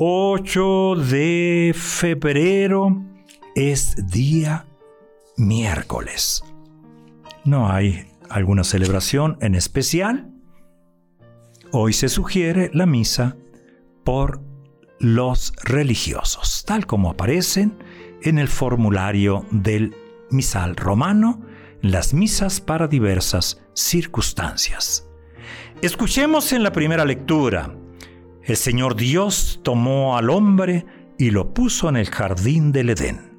8 de febrero es día miércoles. No hay alguna celebración en especial. Hoy se sugiere la misa por los religiosos, tal como aparecen en el formulario del misal romano, las misas para diversas circunstancias. Escuchemos en la primera lectura el Señor Dios tomó al hombre y lo puso en el jardín del Edén.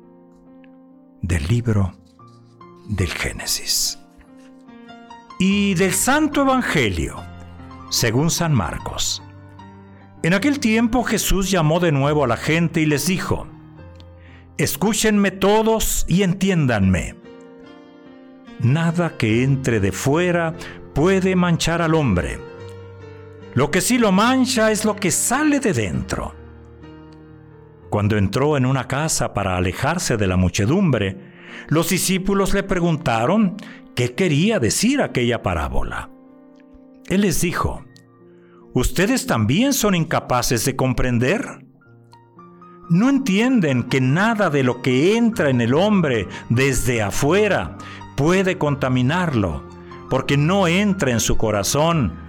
Del libro del Génesis. Y del Santo Evangelio, según San Marcos. En aquel tiempo Jesús llamó de nuevo a la gente y les dijo, Escúchenme todos y entiéndanme. Nada que entre de fuera puede manchar al hombre lo que sí lo mancha es lo que sale de dentro. Cuando entró en una casa para alejarse de la muchedumbre, los discípulos le preguntaron qué quería decir aquella parábola. Él les dijo, ¿Ustedes también son incapaces de comprender? ¿No entienden que nada de lo que entra en el hombre desde afuera puede contaminarlo, porque no entra en su corazón,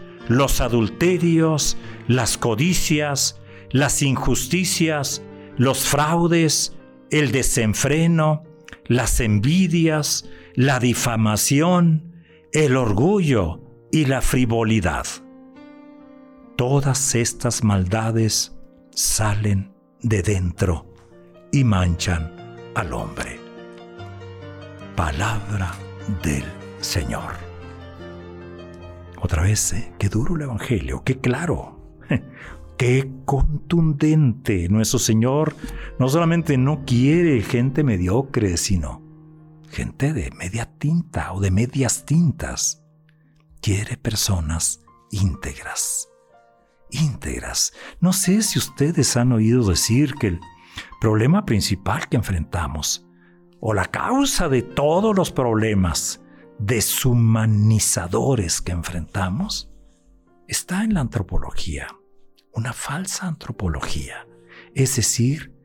los adulterios, las codicias, las injusticias, los fraudes, el desenfreno, las envidias, la difamación, el orgullo y la frivolidad. Todas estas maldades salen de dentro y manchan al hombre. Palabra del Señor. Otra vez, ¿eh? qué duro el Evangelio, qué claro, qué contundente. Nuestro Señor no solamente no quiere gente mediocre, sino gente de media tinta o de medias tintas. Quiere personas íntegras. Íntegras. No sé si ustedes han oído decir que el problema principal que enfrentamos, o la causa de todos los problemas, deshumanizadores que enfrentamos está en la antropología, una falsa antropología, es decir,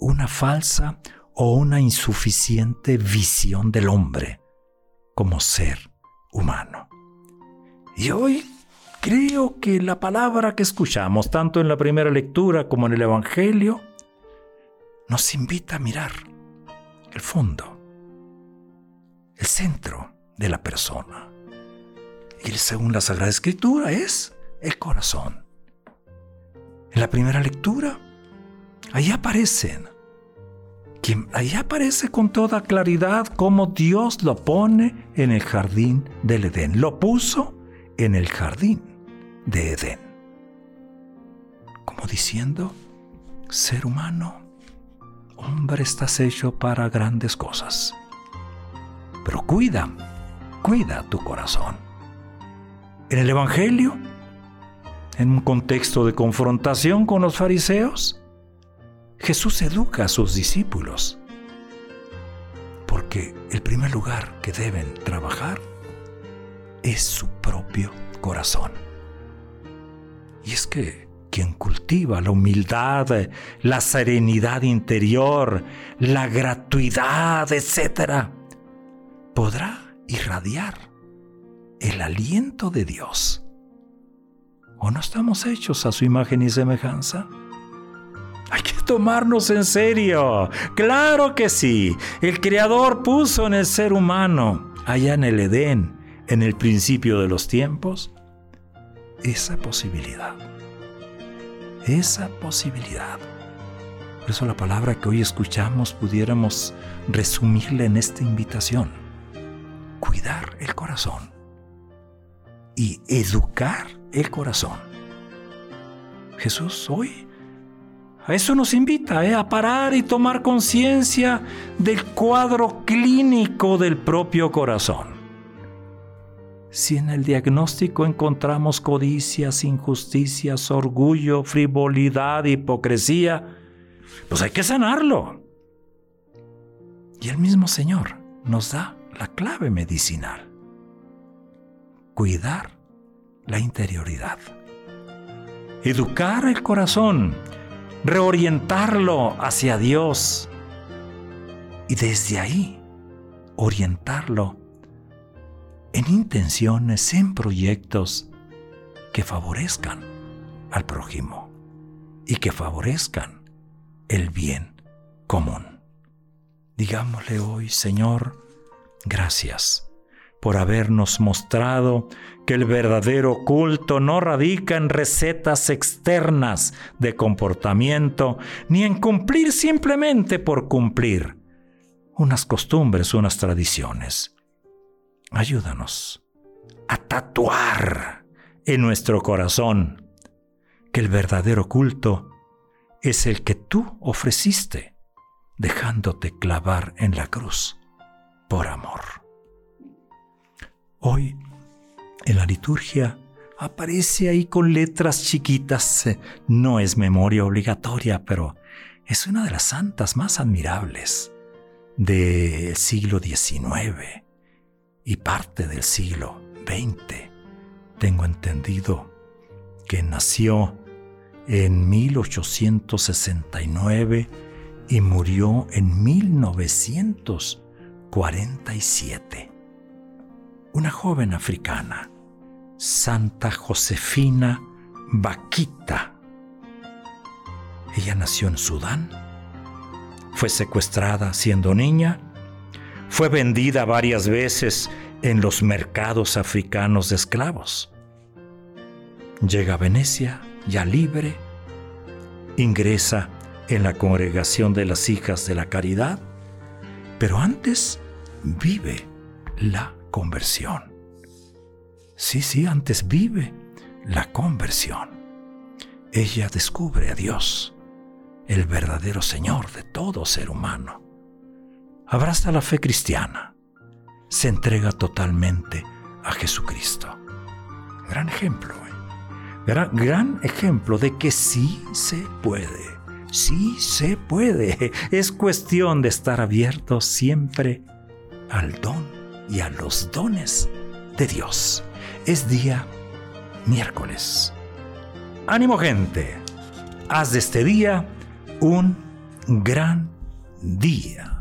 una falsa o una insuficiente visión del hombre como ser humano. Y hoy creo que la palabra que escuchamos, tanto en la primera lectura como en el Evangelio, nos invita a mirar el fondo, el centro de la persona. Y según la Sagrada Escritura es el corazón. En la primera lectura, ahí aparecen. Ahí aparece con toda claridad cómo Dios lo pone en el jardín del Edén. Lo puso en el jardín de Edén. Como diciendo, ser humano, hombre estás hecho para grandes cosas. Pero cuida cuida tu corazón. En el Evangelio, en un contexto de confrontación con los fariseos, Jesús educa a sus discípulos, porque el primer lugar que deben trabajar es su propio corazón. Y es que quien cultiva la humildad, la serenidad interior, la gratuidad, etc., podrá irradiar el aliento de Dios. ¿O no estamos hechos a su imagen y semejanza? Hay que tomarnos en serio. Claro que sí. El Creador puso en el ser humano, allá en el Edén, en el principio de los tiempos, esa posibilidad. Esa posibilidad. Por eso la palabra que hoy escuchamos pudiéramos resumirla en esta invitación. El corazón y educar el corazón. Jesús hoy a eso nos invita, ¿eh? a parar y tomar conciencia del cuadro clínico del propio corazón. Si en el diagnóstico encontramos codicias, injusticias, orgullo, frivolidad, hipocresía, pues hay que sanarlo. Y el mismo Señor nos da la clave medicinal. Cuidar la interioridad. Educar el corazón reorientarlo hacia Dios y desde ahí orientarlo en intenciones, en proyectos que favorezcan al prójimo y que favorezcan el bien común. Digámosle hoy, Señor, gracias por habernos mostrado que el verdadero culto no radica en recetas externas de comportamiento, ni en cumplir simplemente por cumplir unas costumbres, unas tradiciones. Ayúdanos a tatuar en nuestro corazón que el verdadero culto es el que tú ofreciste, dejándote clavar en la cruz por amor. Hoy, en la liturgia, aparece ahí con letras chiquitas. No es memoria obligatoria, pero es una de las santas más admirables del siglo XIX y parte del siglo XX. Tengo entendido que nació en 1869 y murió en 1947 una joven africana, Santa Josefina Vaquita. Ella nació en Sudán, fue secuestrada siendo niña, fue vendida varias veces en los mercados africanos de esclavos. Llega a Venecia, ya libre, ingresa en la congregación de las hijas de la caridad, pero antes vive la conversión. Sí, sí, antes vive la conversión. Ella descubre a Dios, el verdadero Señor de todo ser humano. Abraza la fe cristiana. Se entrega totalmente a Jesucristo. Gran ejemplo, ¿eh? gran, gran ejemplo de que sí se puede. Sí se puede. Es cuestión de estar abierto siempre al don y a los dones de Dios. Es día miércoles. Ánimo gente, haz de este día un gran día.